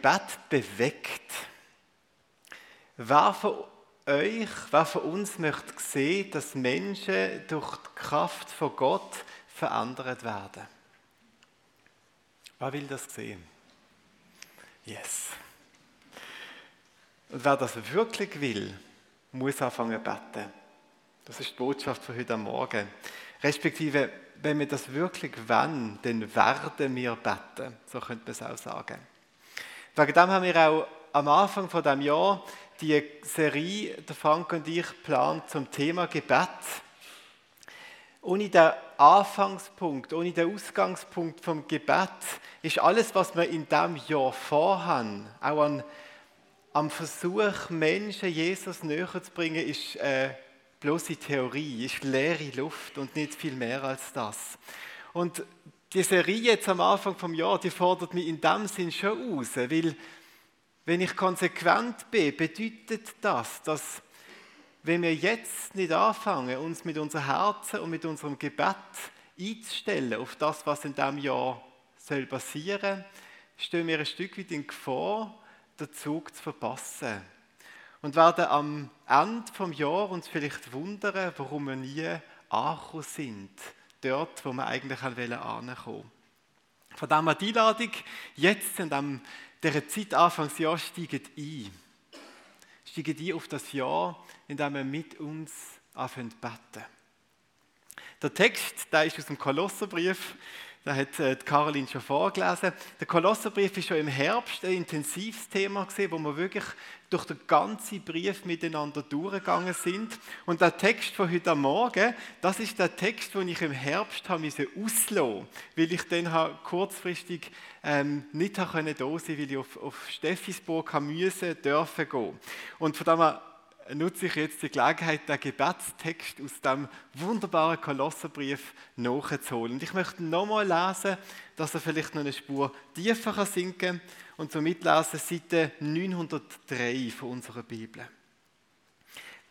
Gebet bewegt. Wer von euch, wer von uns möchte sehen, dass Menschen durch die Kraft von Gott verändert werden? Wer will das sehen? Yes. Und wer das wirklich will, muss anfangen zu beten. Das ist die Botschaft für heute Morgen. Respektive, wenn wir das wirklich wollen, dann werden wir beten. So könnte man es auch sagen. Wegen dem haben wir auch am Anfang von dem Jahr die Serie, der Frank und ich, plant zum Thema Gebet. Ohne den Anfangspunkt, ohne den Ausgangspunkt vom Gebet ist alles, was wir in diesem Jahr vorhaben, auch an, am Versuch, Menschen Jesus näher zu bringen, ist äh, bloße Theorie, ist leere Luft und nicht viel mehr als das. Und die Serie jetzt am Anfang vom Jahr, die fordert mich in dem Sinn schon aus, weil wenn ich konsequent bin, bedeutet das, dass wenn wir jetzt nicht anfangen, uns mit unserem Herzen und mit unserem Gebet einzustellen auf das, was in diesem Jahr soll passieren, stehen wir ein Stück weit in Gefahr, den Zug zu verpassen. Und werden am Ende des Jahres uns vielleicht wundern, warum wir nie angekommen sind, dort, wo wir eigentlich ankommen wollten. Von dem her die Einladung, jetzt in dem dieser Zeit Anfangsjahr steigen ein. Steigen ein auf das Jahr, in dem wir mit uns anfangen zu beten. Der Text, der ist aus dem Kolosserbrief, da hat äh, Caroline schon vorgelesen. Der Kolosserbrief ist schon im Herbst ein intensives Thema gesehen, wo wir wirklich durch den ganzen Brief miteinander durchgegangen sind. Und der Text von heute Morgen, das ist der Text, den ich im Herbst habe auslassen weil ich dann kurzfristig ähm, nicht da sein konnte, weil ich auf, auf Steffisburg müssen, dürfen gehen. Und von dem nutze ich jetzt die Gelegenheit, den Gebetstext aus dem wunderbaren Kolosserbrief nachzuholen. Und ich möchte nochmal lesen, dass er vielleicht noch eine Spur tiefer sinken kann. Und so mitlesen Seite 903 von unserer Bibel.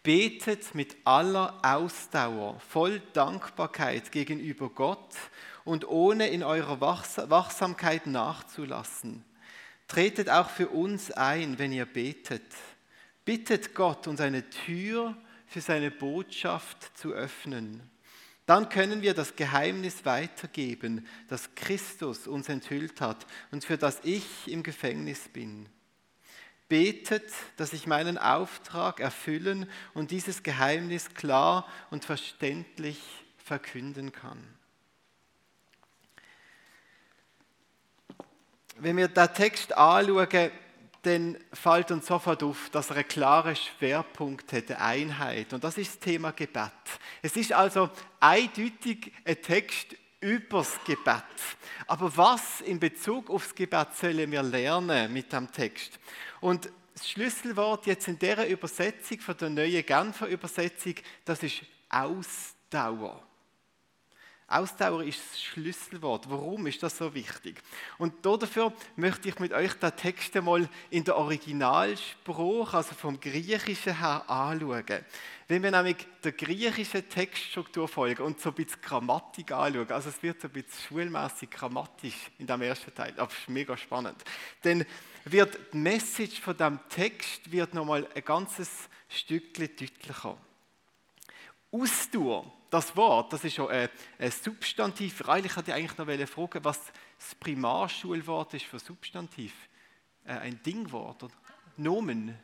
Betet mit aller Ausdauer, voll Dankbarkeit gegenüber Gott und ohne in eurer Wachsamkeit nachzulassen. Tretet auch für uns ein, wenn ihr betet bittet Gott, uns eine Tür für seine Botschaft zu öffnen. Dann können wir das Geheimnis weitergeben, das Christus uns enthüllt hat und für das ich im Gefängnis bin. Betet, dass ich meinen Auftrag erfüllen und dieses Geheimnis klar und verständlich verkünden kann. Wenn wir den Text anschauen, dann fällt uns sofort auf, dass er einen klaren Schwerpunkt hat, eine Einheit. Und das ist das Thema Gebet. Es ist also eindeutig ein Text übers Gebet. Aber was in Bezug aufs Gebet sollen wir lernen mit dem Text? Und das Schlüsselwort jetzt in dieser Übersetzung von der neuen Genfer Übersetzung, das ist Ausdauer. Ausdauer ist das Schlüsselwort. Warum ist das so wichtig? Und dafür möchte ich mit euch den Text einmal in der Originalspruch, also vom Griechischen her, anschauen. Wenn wir nämlich der griechischen Textstruktur folgen und so ein bisschen Grammatik anschauen, also es wird so ein bisschen schulmäßig grammatisch in dem ersten Teil, aber es ist mega spannend, dann wird die Message von dem Text wird nochmal ein ganzes Stückchen deutlicher. Ausdauer das Wort, das ist schon ein, ein Substantiv. Eigentlich hatte ich eigentlich noch fragen, was das Primarschulwort ist für Substantiv. Äh, ein Dingwort Nomen.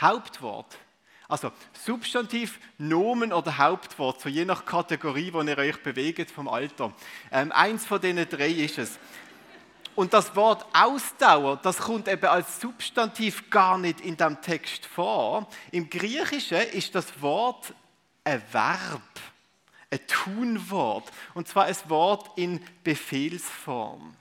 Hauptwort. Also Substantiv, Nomen oder Hauptwort, so je nach Kategorie, wo ihr euch bewegt vom Alter. Ähm, eins von diesen drei ist es. Und das Wort Ausdauer, das kommt eben als Substantiv gar nicht in dem Text vor. Im Griechischen ist das Wort ein Verb, ein Tunwort, und zwar ein Wort in Befehlsform.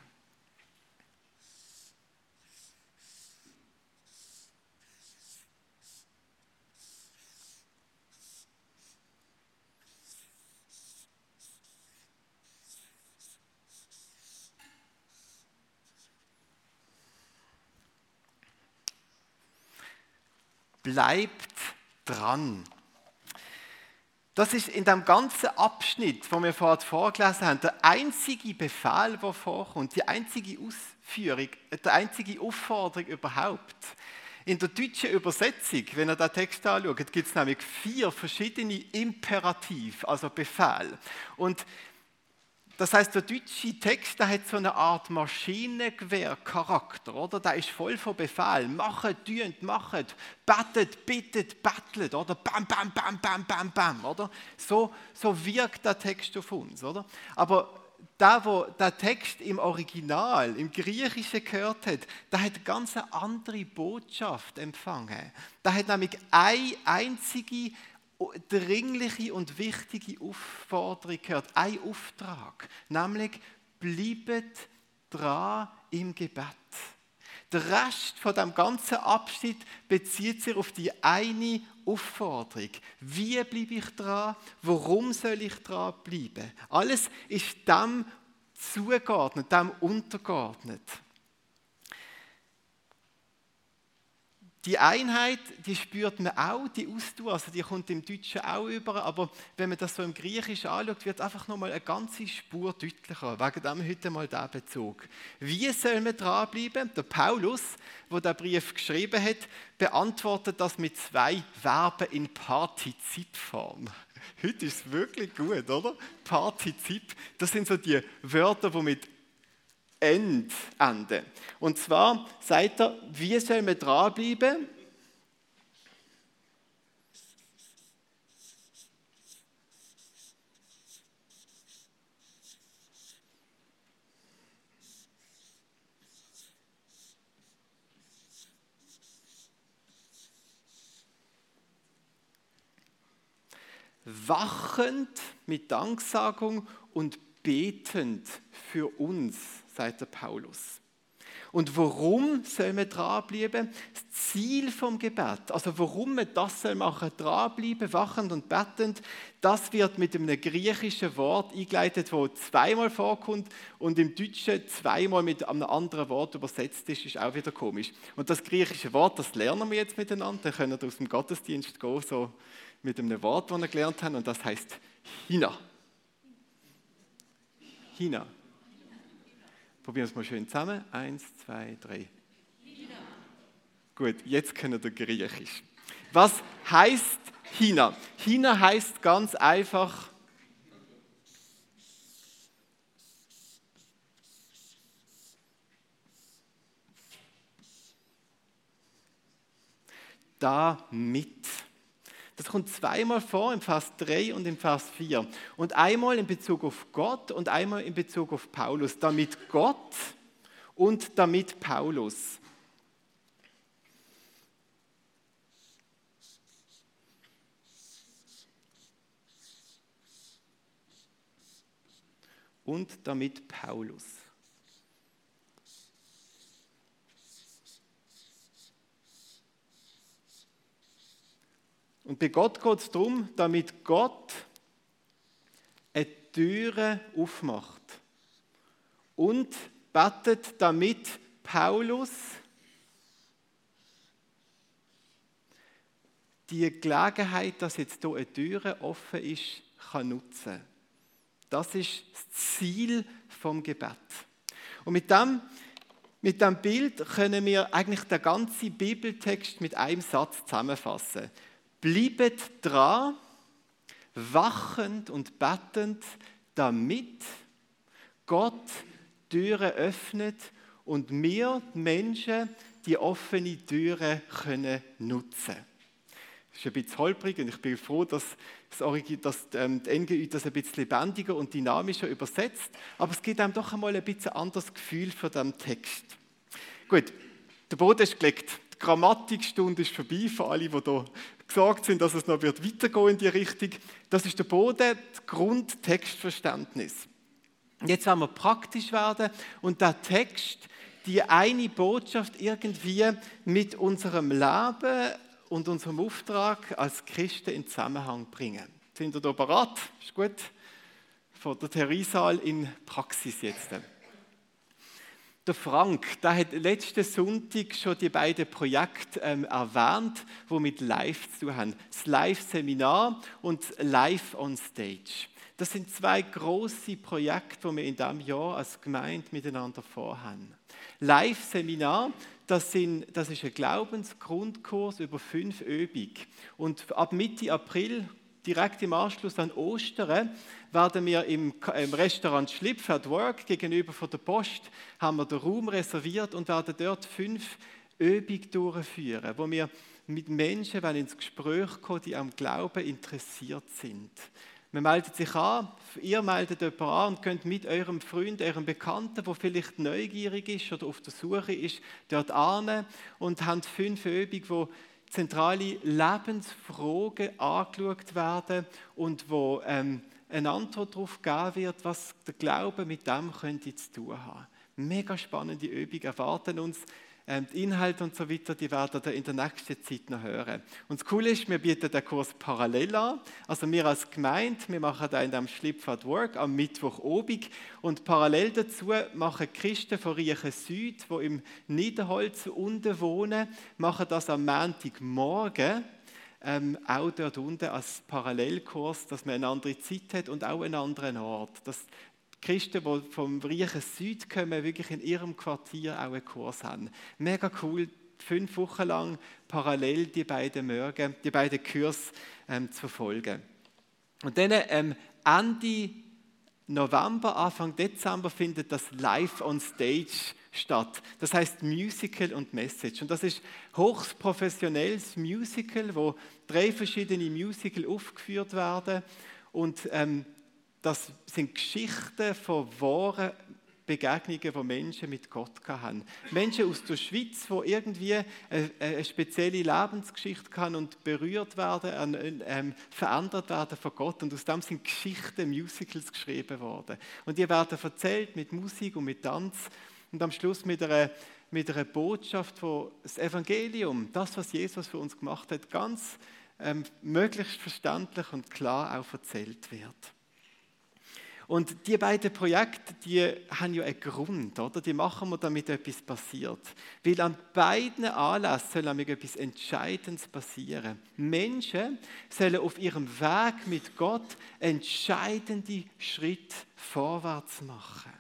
Bleibt dran. Das ist in dem ganzen Abschnitt, wo wir vorhin vorgelesen haben, der einzige Befehl, der vorkommt, die einzige Ausführung, die einzige Aufforderung überhaupt. In der deutschen Übersetzung, wenn ihr den Text anschaut, gibt es nämlich vier verschiedene Imperativ, also Befehl. Und das heißt, der deutsche Text, der hat so eine Art Maschinengewehr-Charakter, oder? Der ist voll von Befehl. Machet, tünt, machet, bettet, bittet, bettlet, oder? Bam, bam, bam, bam, bam, bam, oder? So, so wirkt der Text auf uns, oder? Aber der, wo der Text im Original, im Griechischen gehört hat, der hat eine ganz andere Botschaft empfangen. Der hat nämlich eine einzige dringliche und wichtige Aufforderung gehört, ein Auftrag, nämlich bleibt dran im Gebet. Der Rest von dem ganzen Abschnitt bezieht sich auf die eine Aufforderung. Wie bleibe ich dran? Warum soll ich dran bleiben? Alles ist dem zugeordnet, dem untergeordnet. Die Einheit, die spürt man auch, die Ausdauer, also die kommt im Deutschen auch über, aber wenn man das so im Griechischen anschaut, wird einfach nochmal eine ganze Spur deutlicher. Wegen dem heute mal der Bezug. Wie soll man dranbleiben? Der Paulus, der den Brief geschrieben hat, beantwortet das mit zwei Verben in Partizipform. Heute ist es wirklich gut, oder? Partizip, das sind so die Wörter, die mit End enden. Und zwar sagt er, wie soll man dranbleiben? wachend mit Danksagung und betend für uns sagt der Paulus. Und warum soll man dranbleiben? Das Ziel vom Gebet, also warum man das soll machen, dranbleiben, wachend und bettend, das wird mit einem griechischen Wort eingeleitet, das zweimal vorkommt und im Deutschen zweimal mit einem anderen Wort übersetzt ist, ist auch wieder komisch. Und das griechische Wort, das lernen wir jetzt miteinander, dann können wir aus dem Gottesdienst gehen, so mit einem Wort, das wir gelernt haben, und das heißt Hina. Hina. Probieren wir es mal schön zusammen. Eins, zwei, drei. China. Gut, jetzt können wir Griechisch. Was heißt China? China heißt ganz einfach damit. Das kommt zweimal vor im Vers 3 und im Vers 4. Und einmal in Bezug auf Gott und einmal in Bezug auf Paulus. Damit Gott und damit Paulus. Und damit Paulus. Und bei Gott geht es darum, damit Gott eine Türe aufmacht. Und betet, damit Paulus die Gelegenheit, dass jetzt hier eine Türe offen ist, kann nutzen. Das ist das Ziel vom Gebet. Und mit dem, mit dem Bild können wir eigentlich den ganzen Bibeltext mit einem Satz zusammenfassen. Bliebet dran, wachend und bettend, damit Gott Türen öffnet und wir Menschen die offene Türe können nutzen. Das ist ein bisschen holprig und ich bin froh, dass, das, ähm, die NGÜ das ein bisschen lebendiger und dynamischer übersetzt, aber es gibt einem doch einmal ein bisschen anderes Gefühl für den Text. Gut, der Boden ist gelegt. Die Grammatikstunde ist vorbei für alle, die hier gesagt sind, dass es noch wird weitergehen in die Richtung. Das ist der Boden, das Grundtextverständnis. Jetzt wollen wir praktisch werden und der Text, die eine Botschaft irgendwie mit unserem Leben und unserem Auftrag als Christen in Zusammenhang bringen. Sind ihr da bereit? Ist gut? Von der Therisal in Praxis jetzt. Der Frank, der hat letzten Sonntag schon die beiden Projekte ähm, erwähnt, die mit Live zu tun haben. Das Live-Seminar und Live on Stage. Das sind zwei große Projekte, die wir in diesem Jahr als Gemeinde miteinander vorhaben. Live-Seminar, das, das ist ein Glaubensgrundkurs über fünf Übungen. Und ab Mitte April, direkt im Anschluss an Ostern, werden wir im, im Restaurant Schlipf at Work gegenüber von der Post, haben wir den Raum reserviert und werden dort fünf Übungen durchführen, wo wir mit Menschen ins Gespräch kommen, die am Glauben interessiert sind. Man meldet sich an, ihr meldet jemanden an und könnt mit eurem Freund, eurem Bekannten, der vielleicht neugierig ist oder auf der Suche ist, dort an und habt fünf Übungen, wo zentrale Lebensfragen angeschaut werden und wo ähm, eine Antwort darauf geben wird, was der Glaube mit dem könnte zu tun haben. Mega spannende Übungen erwarten uns. Ähm, die Inhalte und so weiter, die werden ihr in der nächsten Zeit noch hören. Und das Coole ist, wir bieten den Kurs parallel an. Also wir als Gemeinde, wir machen da in dem Schlipf at Work am Mittwoch obig und parallel dazu machen Christen von Riechen Süd, wo im Niederholz unten wohnen, machen das am Montagmorgen ähm, auch dort unten als Parallelkurs, dass man eine andere Zeit hat und auch einen anderen Ort. Dass Christen, die vom reichen Süd kommen, wirklich in ihrem Quartier auch einen Kurs haben. Mega cool, fünf Wochen lang parallel die beiden Morgen, die beiden Kurse ähm, zu verfolgen. Und dann ähm, Ende November, Anfang Dezember findet das Live on Stage statt. Das heißt Musical und Message. Und das ist hochst professionelles Musical, wo drei verschiedene Musical aufgeführt werden. Und ähm, das sind Geschichten von wahren Begegnungen, die Menschen mit Gott haben. Menschen aus der Schweiz, die irgendwie eine, spezielle Lebensgeschichte haben und berührt werden, ähm, verändert werden von Gott. Und aus dem sind Geschichten, Musicals geschrieben worden. Und die werden erzählt mit Musik und mit Tanz und am Schluss mit einer, mit einer Botschaft, wo das Evangelium, das, was Jesus für uns gemacht hat, ganz ähm, möglichst verständlich und klar auch erzählt wird. Und die beiden Projekte, die haben ja einen Grund, oder? Die machen wir, damit etwas passiert. Weil an beiden Anlässen soll nämlich etwas Entscheidendes passieren. Menschen sollen auf ihrem Weg mit Gott entscheidende Schritte vorwärts machen.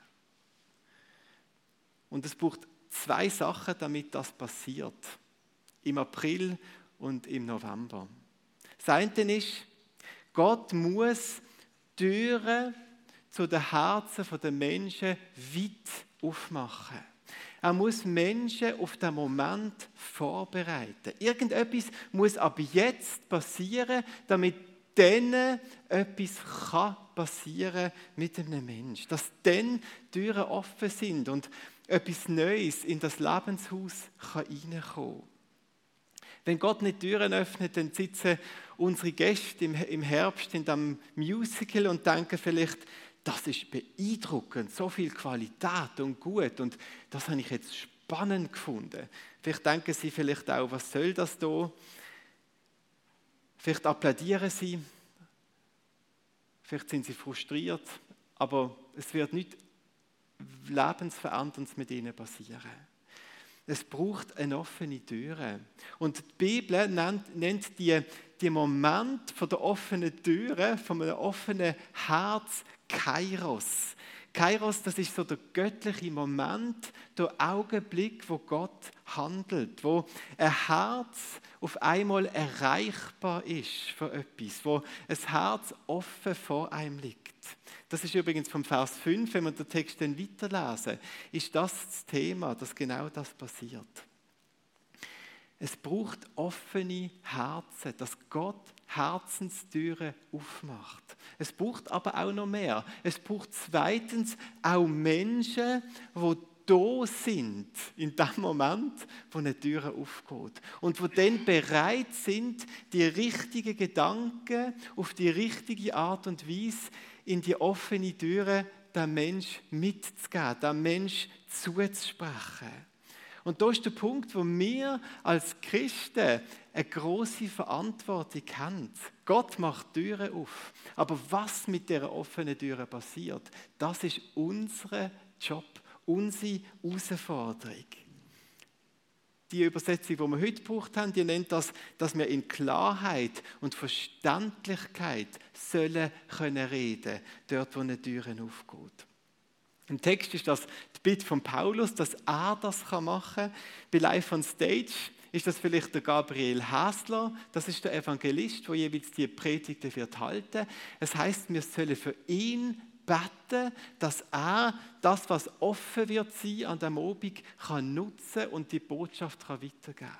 Und es braucht zwei Sachen, damit das passiert. Im April und im November. Das eine ist, Gott muss Türen zu den Herzen der Menschen weit aufmachen. Er muss Menschen auf den Moment vorbereiten. Irgendetwas muss ab jetzt passieren, damit dann etwas kann passieren mit einem Menschen. Dass dann Türen offen sind und etwas Neues in das Lebenshaus kann kann. Wenn Gott nicht Türen öffnet, dann sitzen unsere Gäste im Herbst in dem Musical und denken vielleicht, das ist beeindruckend, so viel Qualität und gut und das habe ich jetzt spannend gefunden. Vielleicht denken Sie vielleicht auch, was soll das da? Vielleicht applaudieren Sie, vielleicht sind Sie frustriert, aber es wird nicht lebensveränderndes mit Ihnen passieren. Es braucht eine offene Tür. Und die Bibel nennt, nennt die, die Moment von der offenen Türe, von einem offenen Herz Kairos. Kairos, das ist so der göttliche Moment, der Augenblick, wo Gott handelt, wo ein Herz auf einmal erreichbar ist für etwas, wo ein Herz offen vor einem liegt. Das ist übrigens vom Vers 5, wenn wir den Text dann weiterlesen, ist das das Thema, dass genau das passiert. Es braucht offene Herzen, dass Gott Herzenstüren aufmacht. Es braucht aber auch noch mehr. Es braucht zweitens auch Menschen, die da sind, in dem Moment, wo eine Tür aufgeht. Und wo dann bereit sind, die richtigen Gedanken auf die richtige Art und Weise in die offene Tür den Mensch mitzugeben, den Mensch zuzusprechen. Und da ist der Punkt, wo wir als Christen eine große Verantwortung haben. Gott macht Türen auf. Aber was mit der offenen Türe passiert, das ist unser Job, unsere Herausforderung. Die Übersetzung, die wir heute gebraucht haben, die nennt das, dass wir in Klarheit und Verständlichkeit sollen können reden, dort, wo eine Türe aufgeht. Im Text ist das Bitte von Paulus, dass er das machen kann. Bei Live on Stage ist das vielleicht der Gabriel Hasler, das ist der Evangelist, der jeweils die Predigten wird halten. Es heißt, wir sollen für ihn beten, dass er das, was offen wird sein an dem Obig, kann nutzen und die Botschaft kann weitergeben.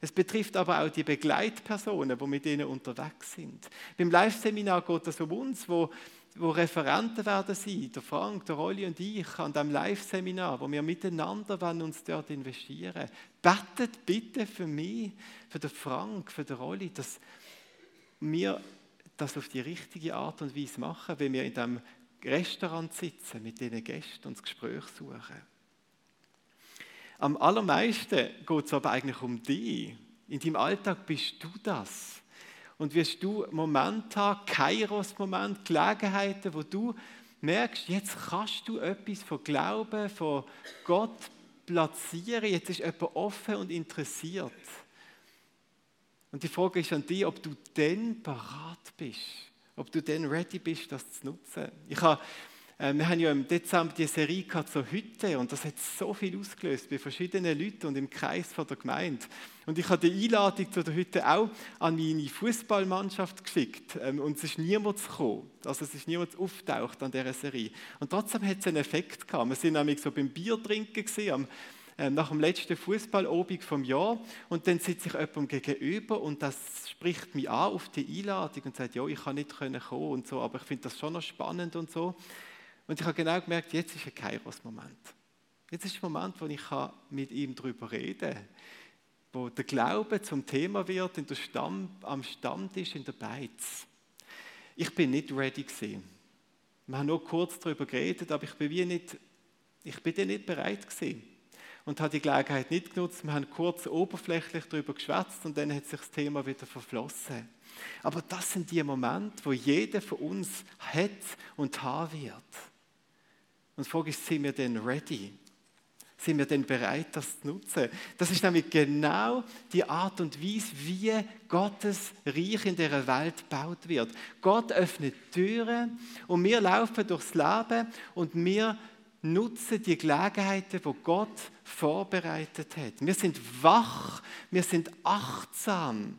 Es betrifft aber auch die Begleitpersonen, die mit ihnen unterwegs sind. Beim Live-Seminar geht es um uns, wo wo Referenten werden sein, der Frank, der Rolli und ich, an diesem Live-Seminar, wo wir miteinander wollen uns dort investieren. Betet bitte für mich, für den Frank, für den Rolli, dass wir das auf die richtige Art und Weise machen, wenn wir in diesem Restaurant sitzen, mit diesen Gästen und das Gespräch suchen. Am allermeisten geht es aber eigentlich um dich. In deinem Alltag bist du das und wirst du Momente haben, Kairos-Moment, Gelegenheiten, wo du merkst, jetzt kannst du etwas von Glauben, von Gott platzieren, jetzt ist jemand offen und interessiert. Und die Frage ist an dich, ob du denn parat bist, ob du denn ready bist, das zu nutzen. Ich habe wir haben ja im Dezember die Serie gehabt zur Hütte und das hat so viel ausgelöst bei verschiedenen Leuten und im Kreis von der Gemeinde. Und ich habe die Einladung zu der Hütte auch an meine Fußballmannschaft geschickt ähm, und es ist niemand gekommen. Also es ist niemand auftaucht an dieser Serie. Und trotzdem hat es einen Effekt gehabt. Wir sind nämlich so beim Bier trinken am ähm, nach dem letzten Fußballobig vom Jahr und dann sitze ich jemandem gegenüber und das spricht mich an auf die Einladung und sagt, ja, ich kann nicht kommen und so, aber ich finde das schon noch spannend und so. Und ich habe genau gemerkt, jetzt ist ein Kairos-Moment. Jetzt ist der Moment, wo ich mit ihm darüber reden kann, wo der Glaube zum Thema wird in der Stamm, am Stammtisch in der Beiz. Ich bin nicht ready gewesen. Wir haben nur kurz darüber geredet, aber ich bin wie nicht, ich bin nicht bereit gewesen und habe die Gelegenheit nicht genutzt. Wir haben kurz oberflächlich darüber geschwätzt und dann hat sich das Thema wieder verflossen. Aber das sind die Momente, wo jeder von uns hat und haben wird. Und die Frage ist, sind wir denn ready? Sind wir denn bereit, das zu nutzen? Das ist nämlich genau die Art und Weise, wie Gottes Reich in der Welt gebaut wird. Gott öffnet Türen und wir laufen durchs Leben und wir nutzen die Gelegenheiten, die Gott vorbereitet hat. Wir sind wach, wir sind achtsam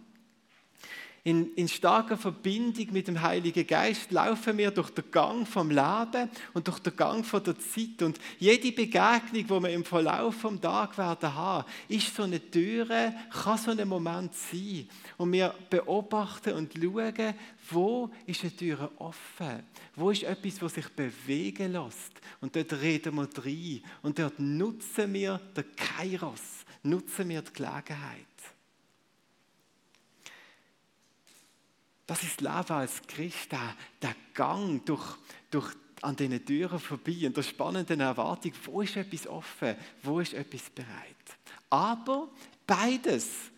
in, in starker Verbindung mit dem Heiligen Geist laufen wir durch den Gang vom Leben und durch den Gang von der Zeit. Und jede Begegnung, die wir im Verlauf vom Tag werden haben, ist so eine Türe, kann so ein Moment sein. Und wir beobachten und schauen, wo ist eine Tür offen? Wo ist etwas, was sich bewegen lässt? Und dort reden wir rein. Und dort nutzen wir den Kairos, nutzen wir die Gelegenheit. Das ist Leben als Christ, der, der Gang durch, durch an diesen Türen vorbei und der spannenden Erwartung, wo ist etwas offen, wo ist etwas bereit. Aber beides,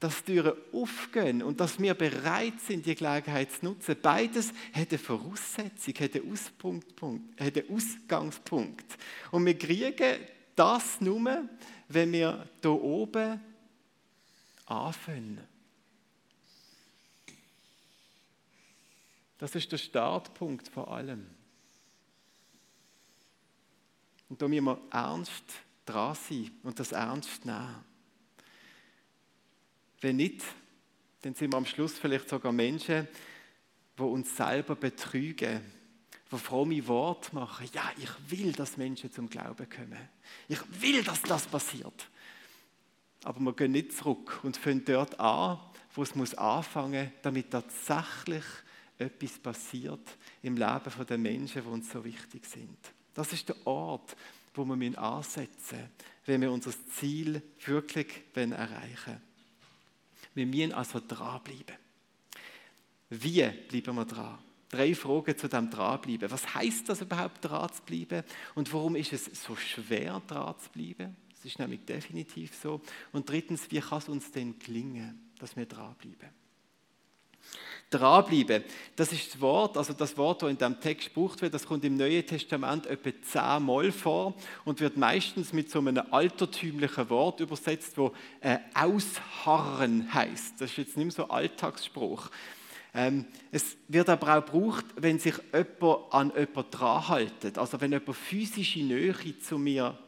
dass Türen aufgehen und dass wir bereit sind, die Gelegenheit zu nutzen, beides hat eine Voraussetzung, hat einen Ausgangspunkt. Und wir kriegen das nur, wenn wir hier oben anfangen. Das ist der Startpunkt vor allem. Und da müssen wir ernst dran sein und das ernst nehmen. Wenn nicht, dann sind wir am Schluss vielleicht sogar Menschen, die uns selber betrügen, die fromme Worte machen. Ja, ich will, dass Menschen zum Glauben kommen. Ich will, dass das passiert. Aber wir gehen nicht zurück und fangen dort an, wo es muss anfangen, damit tatsächlich etwas passiert im Leben der Menschen, die uns so wichtig sind. Das ist der Ort, wo wir ansetzen müssen, wenn wir unser Ziel wirklich erreichen wollen. Wir müssen also dranbleiben. Wie bleiben wir dran? Drei Fragen zu dem Dranbleiben. Was heißt das überhaupt, dran zu bleiben? Und warum ist es so schwer, dran zu bleiben? Das ist nämlich definitiv so. Und drittens, wie kann es uns denn gelingen, dass wir dranbleiben? Dranbleiben. Das ist das Wort, also das Wort, das in diesem Text gebraucht wird, das kommt im Neuen Testament etwa zehnmal vor und wird meistens mit so einem altertümlichen Wort übersetzt, wo äh, ausharren heißt. Das ist jetzt nicht mehr so Alltagsspruch. Ähm, es wird aber auch gebraucht, wenn sich jemand an jemanden dran haltet. Also wenn jemand physische Nähe zu mir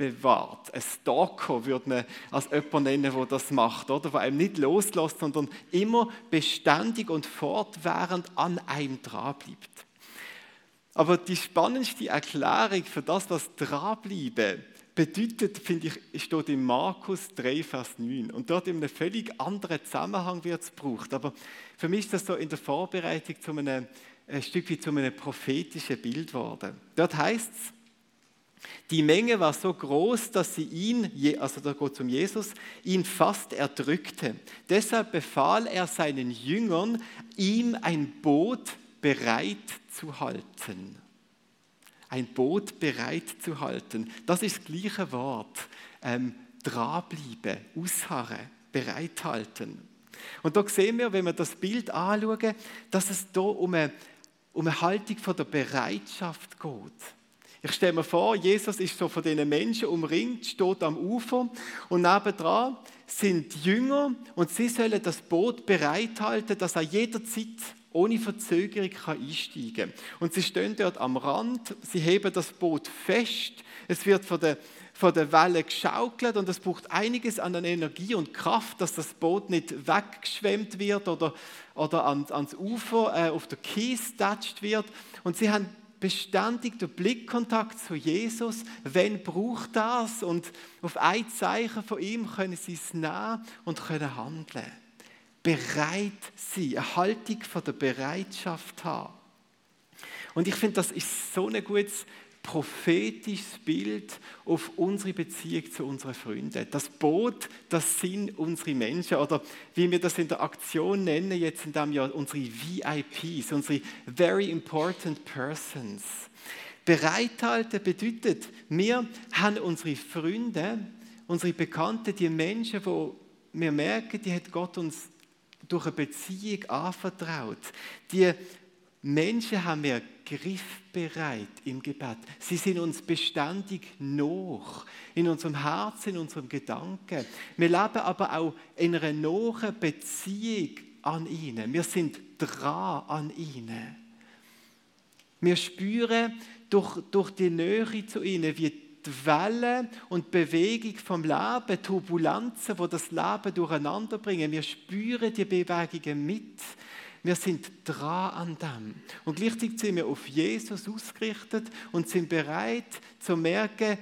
bewahrt. Ein Stalker würde man als jemand nennen, der das macht, oder? Der einem nicht loslässt, sondern immer beständig und fortwährend an einem dranbleibt. Aber die spannendste Erklärung für das, was dranbleiben bedeutet, finde ich, steht in Markus 3, Vers 9. Und dort in einem völlig anderen Zusammenhang wird es gebraucht. Aber für mich ist das so in der Vorbereitung zu einem, ein Stück wie zu einem prophetischen Bild geworden. Dort heißt es, die Menge war so groß, dass sie ihn, also da geht es um Jesus, ihn fast erdrückte. Deshalb befahl er seinen Jüngern, ihm ein Boot bereit zu halten. Ein Boot bereit zu halten. Das ist das gleiche Wort. Ähm, dranbleiben, ausharren, bereithalten. Und da sehen wir, wenn wir das Bild anschauen, dass es hier um eine, um eine Haltung von der Bereitschaft geht. Ich stelle mir vor, Jesus ist so von diesen Menschen umringt, steht am Ufer und nebendran sind die Jünger und sie sollen das Boot bereithalten, dass er jederzeit ohne Verzögerung einsteigen kann. Und sie stehen dort am Rand, sie heben das Boot fest, es wird von der, von der Welle geschaukelt und es braucht einiges an Energie und Kraft, dass das Boot nicht weggeschwemmt wird oder, oder ans, ans Ufer äh, auf der Kies getatscht wird. Und sie haben beständig den Blickkontakt zu Jesus. Wenn braucht das? Und auf ein Zeichen von ihm können sie es nehmen und können handeln. Bereit sein, eine Haltung von der Bereitschaft haben. Und ich finde, das ist so ein gutes prophetisches Bild auf unsere Beziehung zu unseren Freunden. Das Boot, das sind unsere Menschen oder wie wir das in der Aktion nennen, jetzt in diesem Jahr unsere VIPs, unsere Very Important Persons. Bereithalten bedeutet, wir haben unsere Freunde, unsere Bekannten, die Menschen, wo wir merken, die hat Gott uns durch eine Beziehung anvertraut. Die Menschen haben wir griffbereit im Gebet. Sie sind uns beständig noch in unserem Herzen, in unserem Gedanken. Wir leben aber auch in einer nahen Beziehung an ihnen. Wir sind dran an ihnen. Wir spüren durch, durch die Nähe zu ihnen, wie die Wellen und Bewegung vom Leben, Turbulenzen, wo das Leben durcheinander bringen. Wir spüren die Bewegungen mit. Wir sind dran an dem. Und gleichzeitig sind wir auf Jesus ausgerichtet und sind bereit zu merken,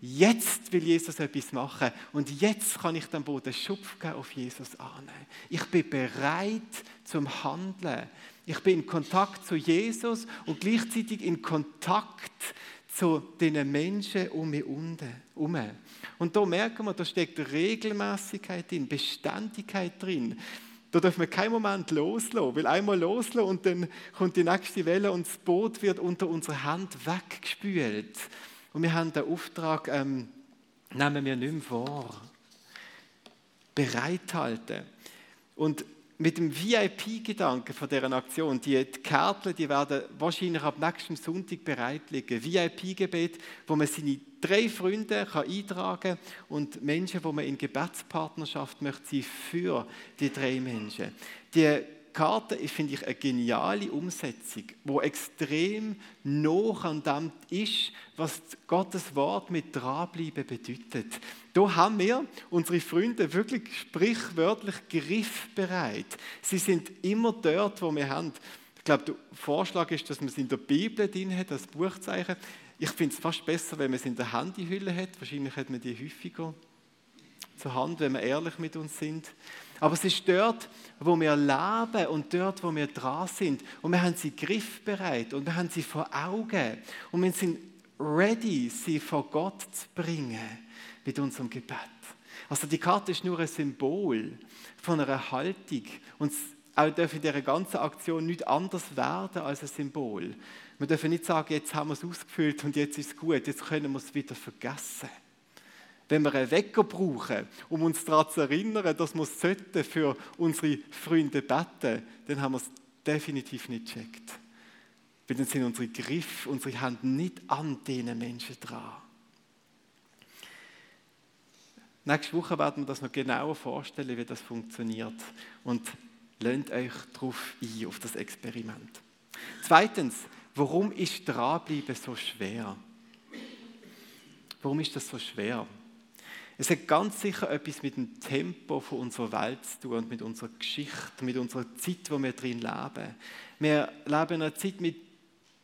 jetzt will Jesus etwas machen und jetzt kann ich den Boden Schupf auf Jesus an. Ich bin bereit zum Handeln. Ich bin in Kontakt zu Jesus und gleichzeitig in Kontakt zu den Menschen um mich herum. Und da merken wir, da steckt Regelmäßigkeit drin, Beständigkeit drin. Da dürfen wir keinen Moment loslassen, weil einmal loslassen und dann kommt die nächste Welle und das Boot wird unter unserer Hand weggespült. Und wir haben den Auftrag, ähm, nehmen wir nicht mehr vor. Bereithalten. Und mit dem VIP-Gedanken von dieser Aktion, die, Kärtchen, die werden wahrscheinlich ab nächstem Sonntag bereit liegen. VIP-Gebet, wo man seine drei Freunde kann eintragen und Menschen, wo man in Gebetspartnerschaft möchte sein für die drei Menschen. Die Karte finde ich eine geniale Umsetzung, wo extrem noch an dem ist, was Gottes Wort mit dranbleiben bedeutet. Da haben wir unsere Freunde wirklich sprichwörtlich griffbereit. Sie sind immer dort, wo wir haben. Ich glaube, der Vorschlag ist, dass man es in der Bibel drin hat, das Buchzeichen. Ich finde es fast besser, wenn man es in der Handyhülle hat. Wahrscheinlich hat man die häufiger zur Hand, wenn wir ehrlich mit uns sind. Aber es ist dort, wo wir leben und dort, wo wir dran sind. Und wir haben sie griffbereit und wir haben sie vor Augen. Und wir sind ready, sie vor Gott zu bringen mit unserem Gebet. Also die Karte ist nur ein Symbol von einer Haltung. Und auch darf in dieser ganzen Aktion nicht anders werden als ein Symbol. Wir dürfen nicht sagen, jetzt haben wir es ausgefüllt und jetzt ist es gut, jetzt können wir es wieder vergessen. Wenn wir einen Wecker brauchen, um uns daran zu erinnern, dass wir es für unsere Freunde beten dann haben wir es definitiv nicht gecheckt. Weil dann sind unsere Griffe, unsere Hände nicht an diesen Menschen dran. Nächste Woche werden wir das noch genauer vorstellen, wie das funktioniert. Und Lasst euch darauf ein, auf das Experiment. Zweitens, warum ist Dranbleiben so schwer? Warum ist das so schwer? Es hat ganz sicher etwas mit dem Tempo von unserer Welt zu tun und mit unserer Geschichte, mit unserer Zeit, wo wir drin leben. Wir leben in einer Zeit mit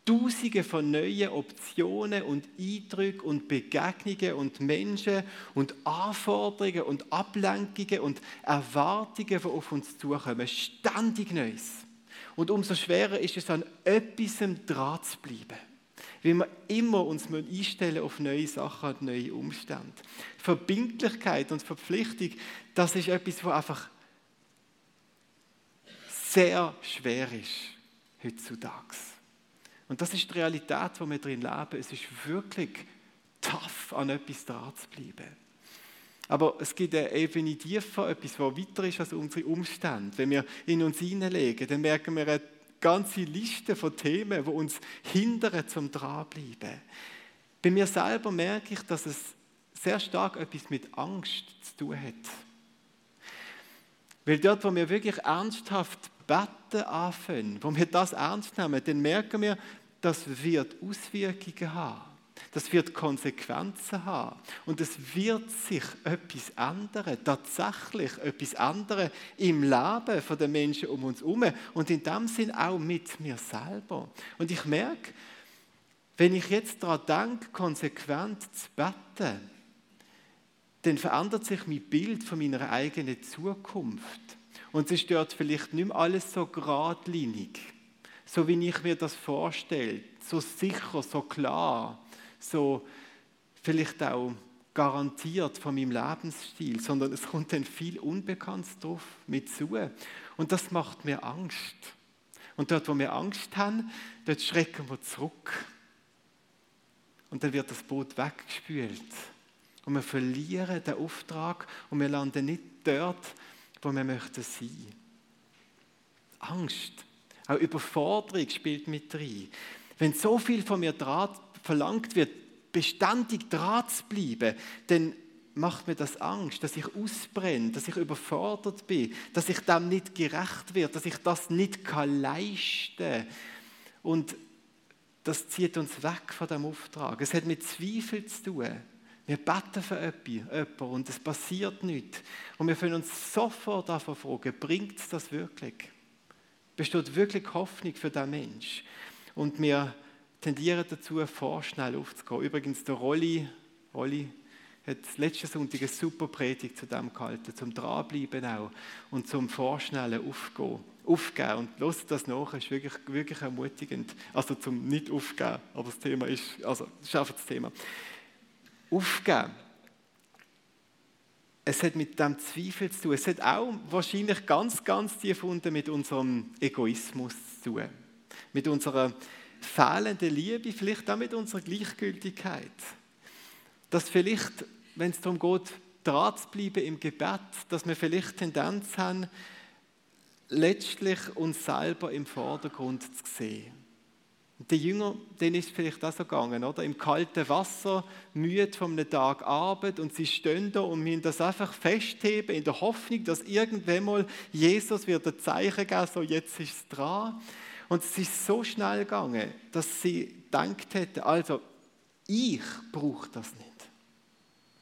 Tausende von neuen Optionen und Eindrücken und Begegnungen und Menschen und Anforderungen und Ablenkungen und Erwartungen, die auf uns zukommen. Ständig Neues. Und umso schwerer ist es, an etwas dran zu bleiben weil wir immer uns einstellen auf neue Sachen und neue Umstände. Verbindlichkeit und Verpflichtung, das ist etwas, was einfach sehr schwer ist heutzutage. Und das ist die Realität, wo wir drin leben. Es ist wirklich tough, an etwas dran zu bleiben. Aber es gibt eine Ebene tiefer, etwas, was weiter ist als unsere Umstände. Wenn wir in uns hineinlegen, dann merken wir eine ganze Liste von Themen, die uns hindern zum Dranbleiben. Bei mir selber merke ich, dass es sehr stark etwas mit Angst zu tun hat. Weil dort, wo wir wirklich ernsthaft beten anfangen, wo wir das ernst nehmen, dann merken wir, das wird Auswirkungen haben. Das wird Konsequenzen haben. Und es wird sich etwas ändern, tatsächlich etwas ändern im Leben der Menschen um uns herum und in dem Sinn auch mit mir selber. Und ich merke, wenn ich jetzt daran denke, konsequent zu beten, dann verändert sich mein Bild von meiner eigenen Zukunft. Und es stört vielleicht nicht mehr alles so geradlinig, so wie ich mir das vorstelle, so sicher, so klar so vielleicht auch garantiert von meinem Lebensstil, sondern es kommt dann viel Unbekanntes drauf mit zu. Und das macht mir Angst. Und dort, wo wir Angst haben, dort schrecken wir zurück. Und dann wird das Boot weggespült. Und wir verlieren den Auftrag und wir landen nicht dort, wo wir möchten sein. Angst, auch Überforderung spielt mit rein. Wenn so viel von mir verlangt wird, beständig dran zu bleiben, dann macht mir das Angst, dass ich ausbrenne, dass ich überfordert bin, dass ich dem nicht gerecht werde, dass ich das nicht kann leisten Und das zieht uns weg von dem Auftrag. Es hat mit Zweifel zu tun. Wir beten für jemanden und es passiert nichts. Und wir können uns sofort davon fragen, bringt es das wirklich? Besteht wirklich Hoffnung für den Mensch? Und wir tendieren dazu, vorschnell aufzugehen. Übrigens, der Rolli, Rolli hat letzten Sonntag eine super Predigt zu dem gehalten, zum Dranbleiben auch und zum vorschnellen Aufgehen. Aufgeben und los das nach, ist wirklich, wirklich ermutigend. Also zum nicht aufgeben, aber das Thema ist, also das ist einfach das Thema. Aufgeben. Es hat mit dem Zweifel zu tun. Es hat auch wahrscheinlich ganz, ganz tief unten mit unserem Egoismus zu tun. Mit unserer fehlende Liebe, vielleicht auch mit unserer Gleichgültigkeit. Dass vielleicht, wenn es darum geht, dran zu bleiben im Gebet, dass wir vielleicht Tendenz haben, letztlich uns selber im Vordergrund zu sehen. Die Jünger, denen ist vielleicht auch so gegangen, oder? Im kalten Wasser, müde von einem Tag Arbeit und sie stehen da und müssen das einfach festheben in der Hoffnung, dass irgendwann mal Jesus wird ein Zeichen geben, so jetzt ist es dran. Und es ist so schnell gegangen, dass sie gedacht hätten, also ich brauche das nicht.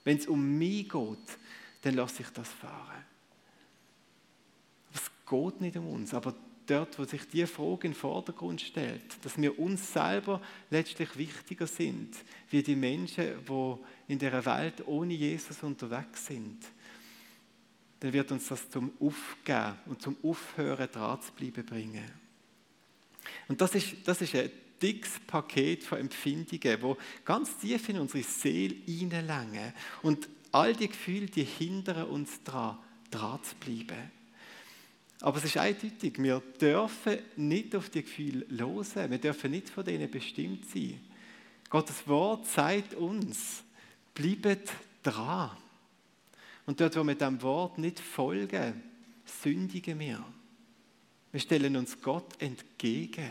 Wenn es um mich geht, dann lasse ich das fahren. Es geht nicht um uns, aber dort, wo sich die Frage in den Vordergrund stellt, dass wir uns selber letztlich wichtiger sind, wie die Menschen, die in der Welt ohne Jesus unterwegs sind, dann wird uns das zum Aufgeben und zum Aufhören dran zu bleiben bringen. Und das ist, das ist ein dickes Paket von Empfindungen, wo ganz tief in unsere Seele hineinlängen. Und all die Gefühle, die hindern uns daran, dran zu bleiben. Aber es ist eindeutig, wir dürfen nicht auf die Gefühle losen. Wir dürfen nicht von denen bestimmt sein. Gottes Wort sagt uns, bleibt dran. Und dort, wo wir dem Wort nicht folgen, sündigen wir. Wir stellen uns Gott entgegen.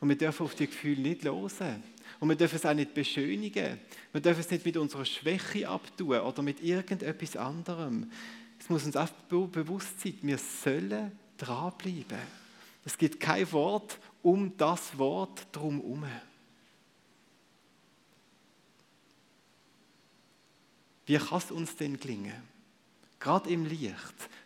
Und wir dürfen auf die Gefühle nicht losen. Und wir dürfen es auch nicht beschönigen. Wir dürfen es nicht mit unserer Schwäche abtun oder mit irgendetwas anderem. Es muss uns auch bewusst sein, wir sollen dranbleiben. Es gibt kein Wort um das Wort drumherum. Wie kann es uns denn gelingen? Gerade im Licht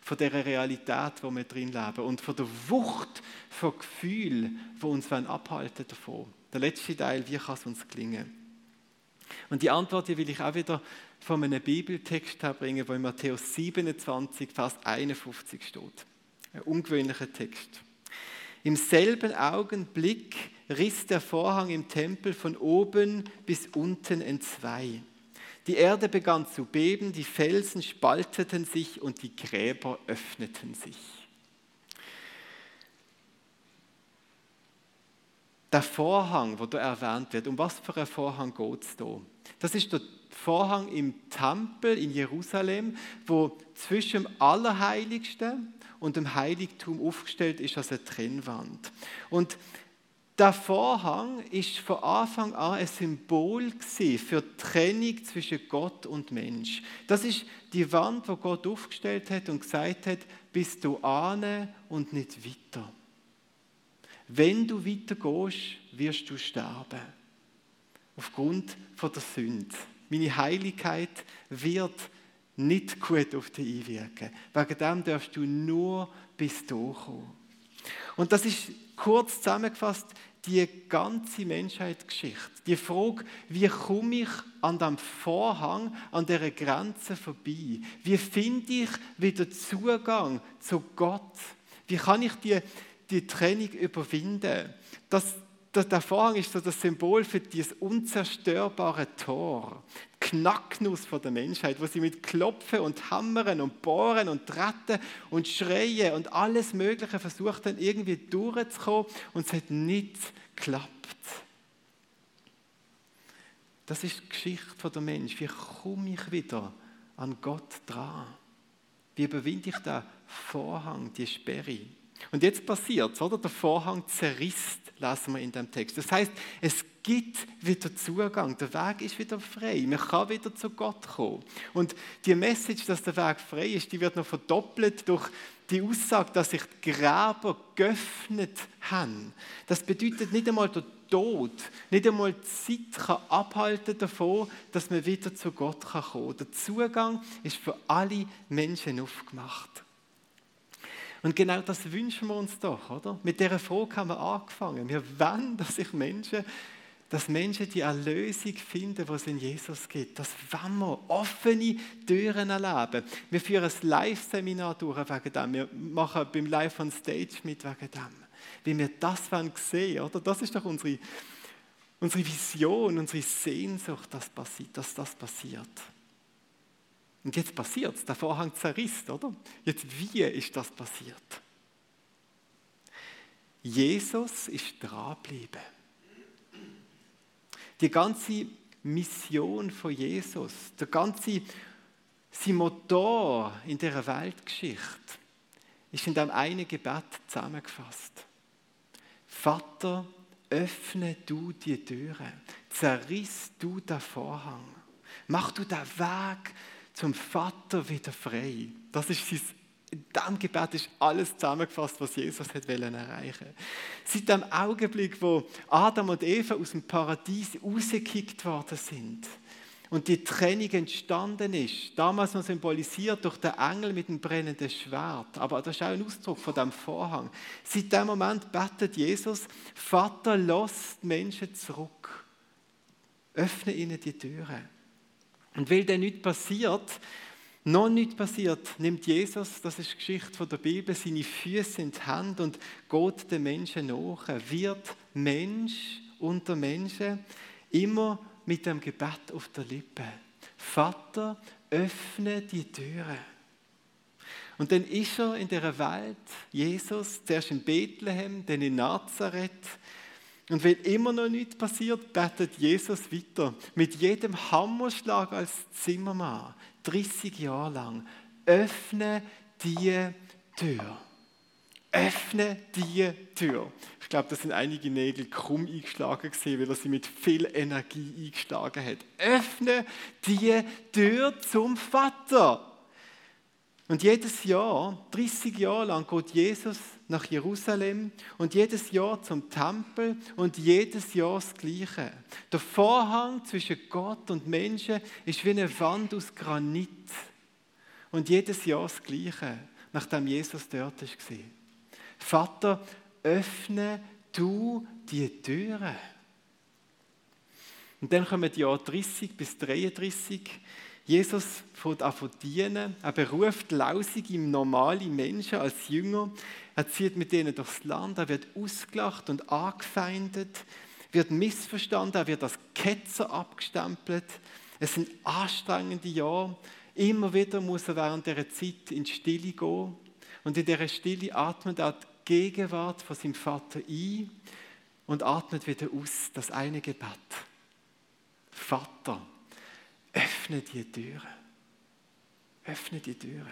von der Realität, wo wir drin leben und von der Wucht von Gefühlen, wo uns abhalten davon. Der letzte Teil, wie kann es uns gelingen? Und die Antwort die will ich auch wieder von einem Bibeltext herbringen, wo in Matthäus 27, Vers 51 steht. Ein ungewöhnlicher Text. Im selben Augenblick riss der Vorhang im Tempel von oben bis unten entzwei. Die Erde begann zu beben, die Felsen spalteten sich und die Gräber öffneten sich. Der Vorhang, wo da erwähnt wird, um was für einen Vorhang geht es da? Das ist der Vorhang im Tempel in Jerusalem, wo zwischen dem Allerheiligsten und dem Heiligtum aufgestellt ist als eine Trennwand. Und der Vorhang ist von Anfang an ein Symbol für die Trennung zwischen Gott und Mensch. Das ist die Wand, wo Gott aufgestellt hat und gesagt hat, bist du ahne und nicht weiter. Wenn du weiter gehst, wirst du sterben. Aufgrund von der Sünde. Meine Heiligkeit wird nicht gut auf dich einwirken. Wegen dem darfst du nur bis hierher kommen. Und das ist kurz zusammengefasst die ganze Menschheitsgeschichte. Die Frage, wie komme ich an dem Vorhang, an der Grenze vorbei? Wie finde ich wieder Zugang zu Gott? Wie kann ich die, die Trennung überwinden? Das, der Vorhang ist so das Symbol für dieses unzerstörbare Tor, Knacknuss von der Menschheit, wo sie mit Klopfen und Hammern und Bohren und Treten und Schreien und alles Mögliche versucht haben, irgendwie durchzukommen und es hat nicht geklappt. Das ist die Geschichte der Mensch. Wie komme ich wieder an Gott dran? Wie überwinde ich den Vorhang, die Sperre? Und jetzt passiert es, oder? Der Vorhang zerrisst, lassen wir in dem Text. Das heißt, es gibt wieder Zugang. Der Weg ist wieder frei. Man kann wieder zu Gott kommen. Und die Message, dass der Weg frei ist, die wird noch verdoppelt durch die Aussage, dass sich die Gräber geöffnet haben. Das bedeutet nicht einmal der Tod, nicht einmal die Zeit kann abhalten davon, dass man wieder zu Gott kommen kann. Der Zugang ist für alle Menschen aufgemacht. Und genau das wünschen wir uns doch, oder? Mit dieser Frage haben wir angefangen. Wir wollen, dass sich Menschen, dass Menschen die Erlösung finden, die es in Jesus gibt. Das wollen wir. Offene Türen erleben. Wir führen ein Live-Seminar durch wegen dem. Wir machen beim Live on Stage mit wegen dem. Wie wir das sehen wollen, oder? Das ist doch unsere, unsere Vision, unsere Sehnsucht, dass das passiert. Und jetzt passiert es, der Vorhang zerriss, oder? Jetzt, wie ist das passiert? Jesus ist dranbleiben. Die ganze Mission von Jesus, der ganze sein Motor in der Weltgeschichte ist in dem einen Gebet zusammengefasst. Vater, öffne du die Türe, zerriss du den Vorhang, mach du den Weg zum Vater wieder frei. Das ist sein in diesem Gebet ist alles zusammengefasst, was Jesus erreichen Seit dem Augenblick, wo Adam und Eva aus dem Paradies rausgekickt worden sind und die Trennung entstanden ist, damals noch symbolisiert durch den Engel mit dem brennenden Schwert, aber das ist auch ein Ausdruck von dem Vorhang. Seit dem Moment betet Jesus, Vater, lass die Menschen zurück. Öffne ihnen die Türen. Und weil dann nichts passiert, noch nichts passiert, nimmt Jesus, das ist die Geschichte von der Bibel, seine Füße in die Hand und geht den Menschen nach. Wird Mensch unter Menschen, immer mit dem Gebet auf der Lippe. Vater, öffne die Türe. Und dann ist er in der Welt, Jesus, zuerst in Bethlehem, dann in Nazareth, und wenn immer noch nichts passiert, betet Jesus weiter. Mit jedem Hammerschlag als Zimmermann, 30 Jahre lang. Öffne die Tür. Öffne die Tür. Ich glaube, da sind einige Nägel krumm eingeschlagen gesehen, weil er sie mit viel Energie eingeschlagen hat. Öffne die Tür zum Vater. Und jedes Jahr, 30 Jahre lang, geht Jesus nach Jerusalem und jedes Jahr zum Tempel und jedes Jahr das Gleiche. Der Vorhang zwischen Gott und Menschen ist wie eine Wand aus Granit. Und jedes Jahr das Gleiche, nachdem Jesus dort war. Vater, öffne du die Türen. Und dann kommen die Jahre 30 bis 33. Jesus fängt an zu dienen. Er beruft lausige, normale Menschen als Jünger. Er zieht mit denen durchs Land. Er wird ausgelacht und angefeindet, wird missverstanden. Er wird als Ketzer abgestempelt. Es sind anstrengende Jahre. Immer wieder muss er während dieser Zeit in die Stille gehen. Und in dieser Stille atmet er die Gegenwart von seinem Vater ein und atmet wieder aus das eine Gebet. Vater, öffne die Türe. Öffne die Türe.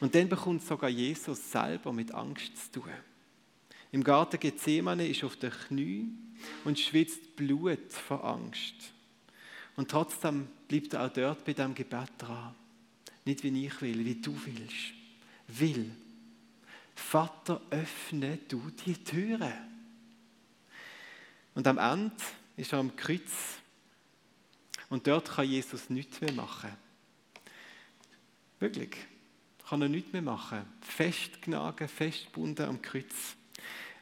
Und dann bekommt sogar Jesus selber mit Angst zu tun. Im Garten Gethsemane ist auf den Knien und schwitzt Blut vor Angst. Und trotzdem bleibt er auch dort bei dem Gebet dran. Nicht wie ich will, wie du willst. Will. Vater, öffne du die Türe. Und am Ende ist er am Kreuz und dort kann Jesus nichts mehr machen. Wirklich. Kann er nichts mehr machen. Festgenagen, festgebunden am Kreuz.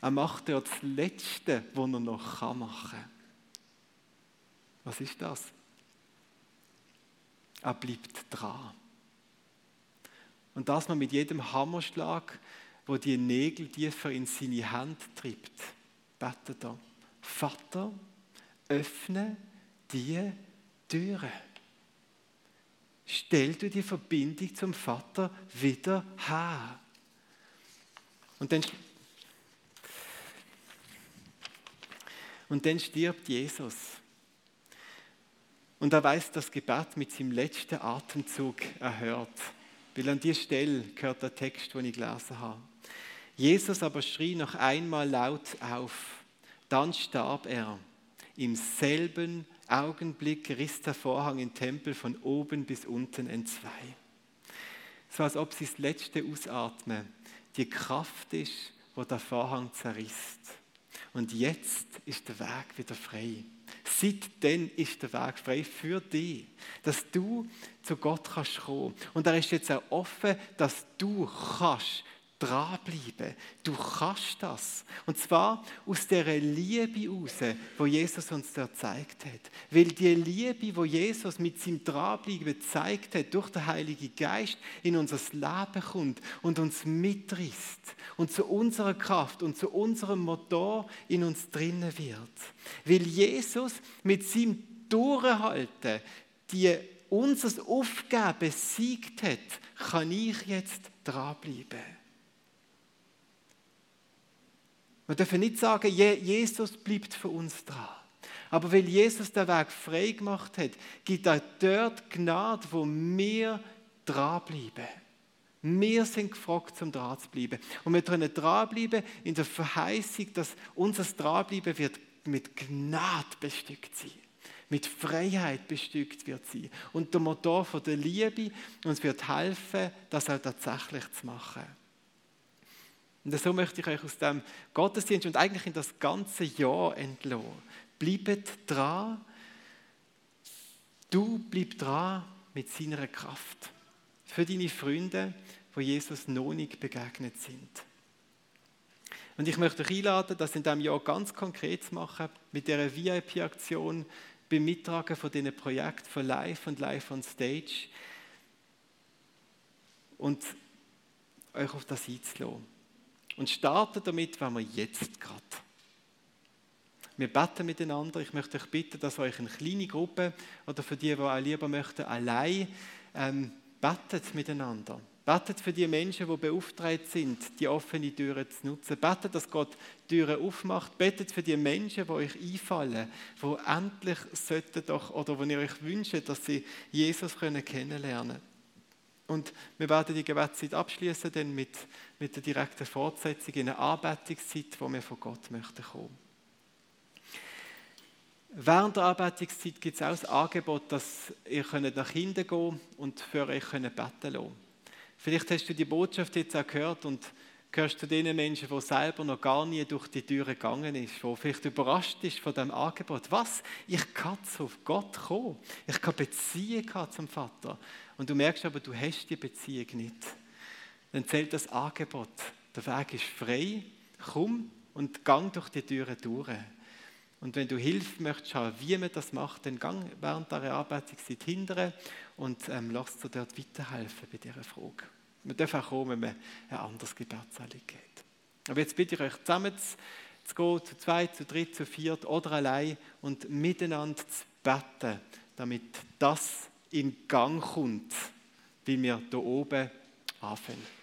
Er macht dort das Letzte, was er noch machen kann. Was ist das? Er bleibt dran. Und das man mit jedem Hammerschlag, wo die Nägel tiefer in seine Hand treibt, betet er. Vater, öffne die Türe. Stell du die Verbindung zum Vater wieder her. Und dann, und dann stirbt Jesus. Und er weiß das Gebet mit seinem letzten Atemzug erhört. Weil an dieser Stelle gehört der Text, den ich gelesen habe. Jesus aber schrie noch einmal laut auf. Dann starb er. Im selben Augenblick riss der Vorhang im Tempel von oben bis unten entzwei. So als ob sie das letzte Ausatmen die Kraft ist, wo der Vorhang zerrisst. Und jetzt ist der Weg wieder frei. Seitdem ist der Weg frei für dich, dass du zu Gott kannst kommen. Und er ist jetzt auch offen, dass du kannst dranbleiben. Du kannst das. Und zwar aus der Liebe heraus, wo Jesus uns da gezeigt hat. Weil die Liebe, wo Jesus mit seinem Dranbleiben gezeigt hat, durch den Heiligen Geist in unser Leben kommt und uns mitrisst und zu unserer Kraft und zu unserem Motor in uns drinnen wird. Weil Jesus mit seinem Durchhalten die unser Aufgabe besiegt hat, kann ich jetzt dranbleiben. Wir dürfen nicht sagen, Jesus bleibt für uns dran. Aber weil Jesus den Weg frei gemacht hat, gibt er dort Gnade, wo wir dranbleiben. Wir sind gefragt, zum dran zu bleiben. Und wir können dranbleiben in der Verheißung, dass unser Dranbleiben wird mit Gnade bestückt sein. Mit Freiheit bestückt wird sein. Und der Motor von der Liebe uns wird helfen, das auch tatsächlich zu machen. Und so möchte ich euch aus dem Gottesdienst und eigentlich in das ganze Jahr entlassen. Bleibt dran. Du bleib dran mit seiner Kraft. Für deine Freunde, wo Jesus noch nicht begegnet sind. Und ich möchte euch einladen, das in diesem Jahr ganz konkret zu machen, mit dieser VIP-Aktion beim Mittragen von diesen Projekten von Live und Live on Stage. Und euch auf das einzulassen. Und starten damit, wenn wir jetzt gerade. Wir beten miteinander. Ich möchte euch bitten, dass euch eine kleine Gruppe oder für die, die auch lieber möchten, allein ähm, betet miteinander. Betet für die Menschen, die beauftragt sind, die offene Türen zu nutzen. Betet, dass Gott Türen aufmacht. Betet für die Menschen, die euch einfallen, die endlich sollten doch, oder wo ihr euch wünscht, dass sie Jesus kennenlernen können. Und wir werden die Gebetszeit abschließen dann mit, mit der direkten Fortsetzung in eine Anbetungszeit, wo wir von Gott möchten kommen. Während der Arbeitungszeit gibt es auch das Angebot, dass ihr nach hinten gehen und für euch beten lassen Vielleicht hast du die Botschaft jetzt auch gehört und gehörst zu den Menschen, die selber noch gar nie durch die Türe gegangen ist, wo vielleicht überrascht ist von dem Angebot. Was? Ich kann zu Gott kommen. Ich kann Beziehung haben zum Vater. Und du merkst aber, du hast die Beziehung nicht. Dann zählt das Angebot. Der Weg ist frei. Komm und gang durch die Türe durch. Und wenn du Hilfe möchtest wie man das macht, dann gang während der Arbeitszeit hindern und ähm, lass dir dort weiterhelfen bei dieser Frage. Man darf auch kommen, wenn man ein anderes Gebetsanliegen geht. Aber jetzt bitte ich euch, zusammen zu gehen, zu zweit, zu dritt, zu viert oder allein und miteinander zu beten, damit das in Gang kommt, wie wir hier oben anfangen.